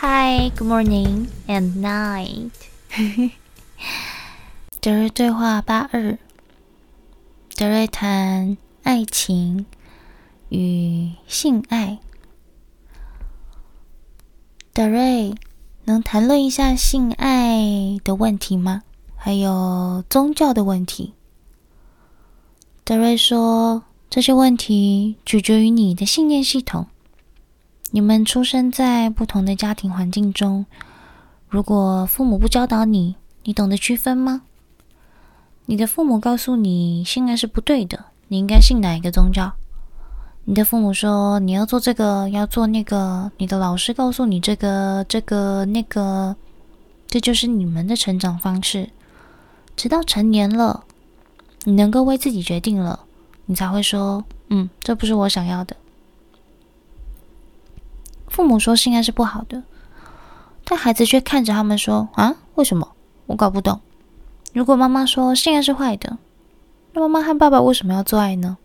Hi, good morning and night。德瑞对话八二，德瑞谈爱情与性爱。德瑞能谈论一下性爱的问题吗？还有宗教的问题。德瑞说，这些问题取决于你的信念系统。你们出生在不同的家庭环境中，如果父母不教导你，你懂得区分吗？你的父母告诉你性爱是不对的，你应该信哪一个宗教？你的父母说你要做这个，要做那个，你的老师告诉你这个、这个、那个，这就是你们的成长方式。直到成年了，你能够为自己决定了，你才会说：“嗯，这不是我想要的。”父母说性爱是不好的，但孩子却看着他们说：“啊，为什么？我搞不懂。”如果妈妈说性爱是坏的，那妈妈和爸爸为什么要做爱呢？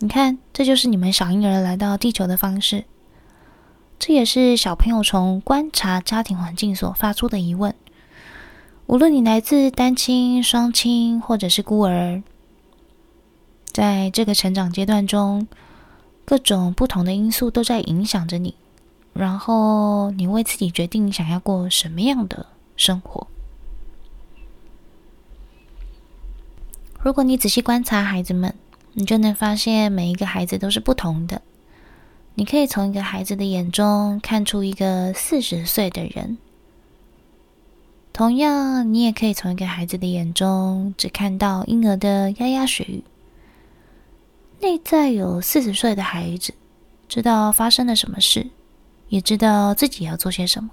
你看，这就是你们小婴儿来到地球的方式。这也是小朋友从观察家庭环境所发出的疑问。无论你来自单亲、双亲，或者是孤儿，在这个成长阶段中，各种不同的因素都在影响着你，然后你为自己决定想要过什么样的生活。如果你仔细观察孩子们，你就能发现每一个孩子都是不同的。你可以从一个孩子的眼中看出一个四十岁的人，同样，你也可以从一个孩子的眼中只看到婴儿的牙牙学语。内在有四十岁的孩子，知道发生了什么事，也知道自己要做些什么。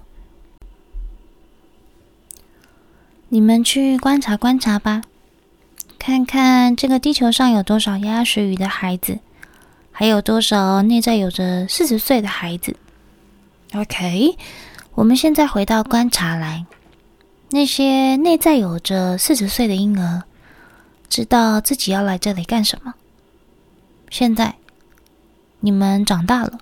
你们去观察观察吧，看看这个地球上有多少牙牙学语的孩子，还有多少内在有着四十岁的孩子。OK，我们现在回到观察来，那些内在有着四十岁的婴儿，知道自己要来这里干什么。现在，你们长大了。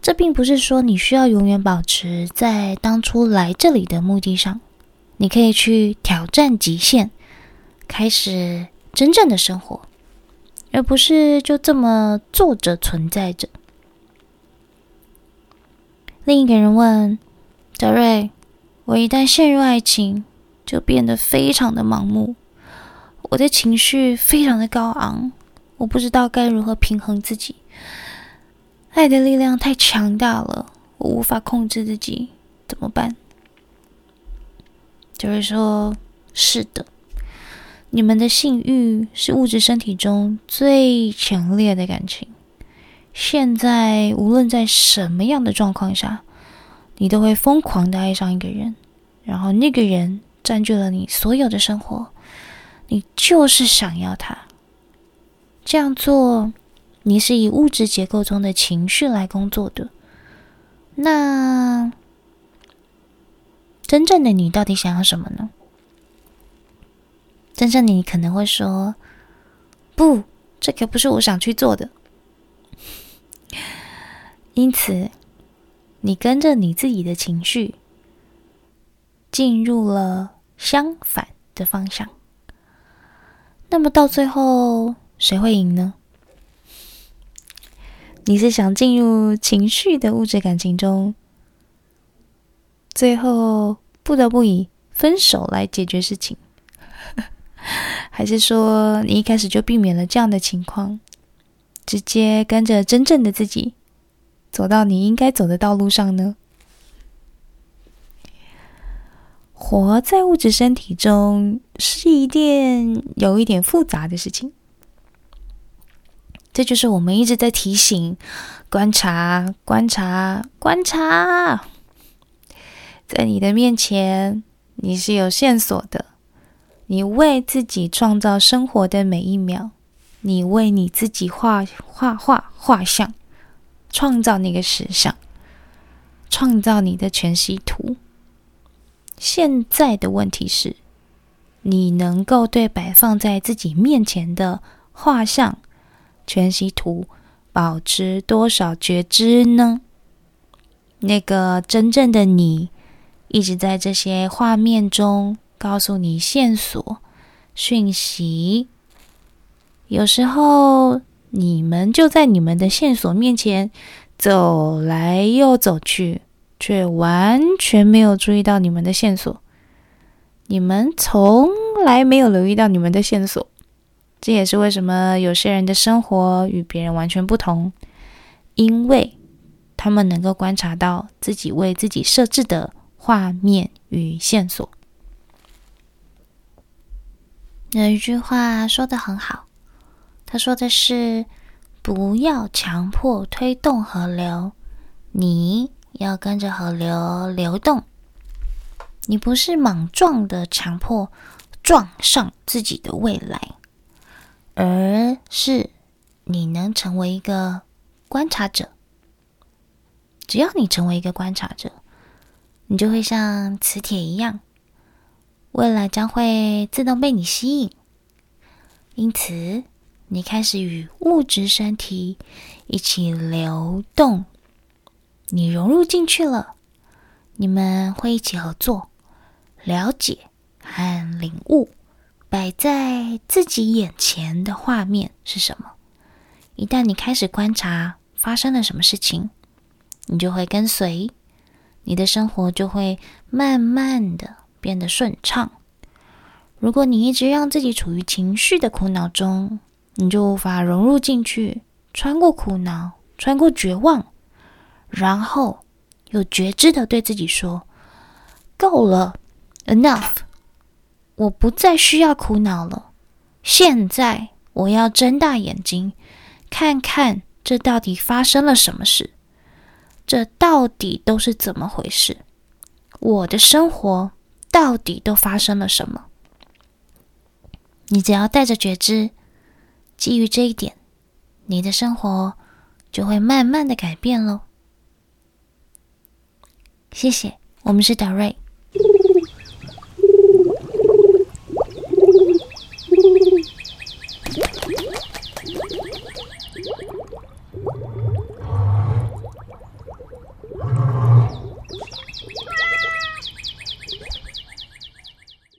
这并不是说你需要永远保持在当初来这里的目的上。你可以去挑战极限，开始真正的生活，而不是就这么坐着存在着。另一个人问：“德瑞，我一旦陷入爱情，就变得非常的盲目，我的情绪非常的高昂。”我不知道该如何平衡自己，爱的力量太强大了，我无法控制自己，怎么办？就是说，是的，你们的性欲是物质身体中最强烈的感情。现在，无论在什么样的状况下，你都会疯狂的爱上一个人，然后那个人占据了你所有的生活，你就是想要他。这样做，你是以物质结构中的情绪来工作的。那真正的你到底想要什么呢？真正的你可能会说：“不，这可不是我想去做的。”因此，你跟着你自己的情绪，进入了相反的方向。那么到最后，谁会赢呢？你是想进入情绪的物质感情中，最后不得不以分手来解决事情，还是说你一开始就避免了这样的情况，直接跟着真正的自己走到你应该走的道路上呢？活在物质身体中是一件有一点复杂的事情。这就是我们一直在提醒：观察、观察、观察。在你的面前，你是有线索的。你为自己创造生活的每一秒，你为你自己画画画画像，创造那个实像，创造你的全息图。现在的问题是，你能够对摆放在自己面前的画像，全息图，保持多少觉知呢？那个真正的你一直在这些画面中告诉你线索、讯息。有时候你们就在你们的线索面前走来又走去，却完全没有注意到你们的线索。你们从来没有留意到你们的线索。这也是为什么有些人的生活与别人完全不同，因为他们能够观察到自己为自己设置的画面与线索。有一句话说的很好，他说的是：“不要强迫推动河流，你要跟着河流流动。你不是莽撞的强迫撞上自己的未来。”而是你能成为一个观察者。只要你成为一个观察者，你就会像磁铁一样，未来将会自动被你吸引。因此，你开始与物质身体一起流动，你融入进去了。你们会一起合作，了解和领悟。摆在自己眼前的画面是什么？一旦你开始观察发生了什么事情，你就会跟随，你的生活就会慢慢的变得顺畅。如果你一直让自己处于情绪的苦恼中，你就无法融入进去，穿过苦恼，穿过绝望，然后有觉知的对自己说：“够了，enough。”我不再需要苦恼了。现在我要睁大眼睛，看看这到底发生了什么事，这到底都是怎么回事？我的生活到底都发生了什么？你只要带着觉知，基于这一点，你的生活就会慢慢的改变喽。谢谢，我们是达瑞。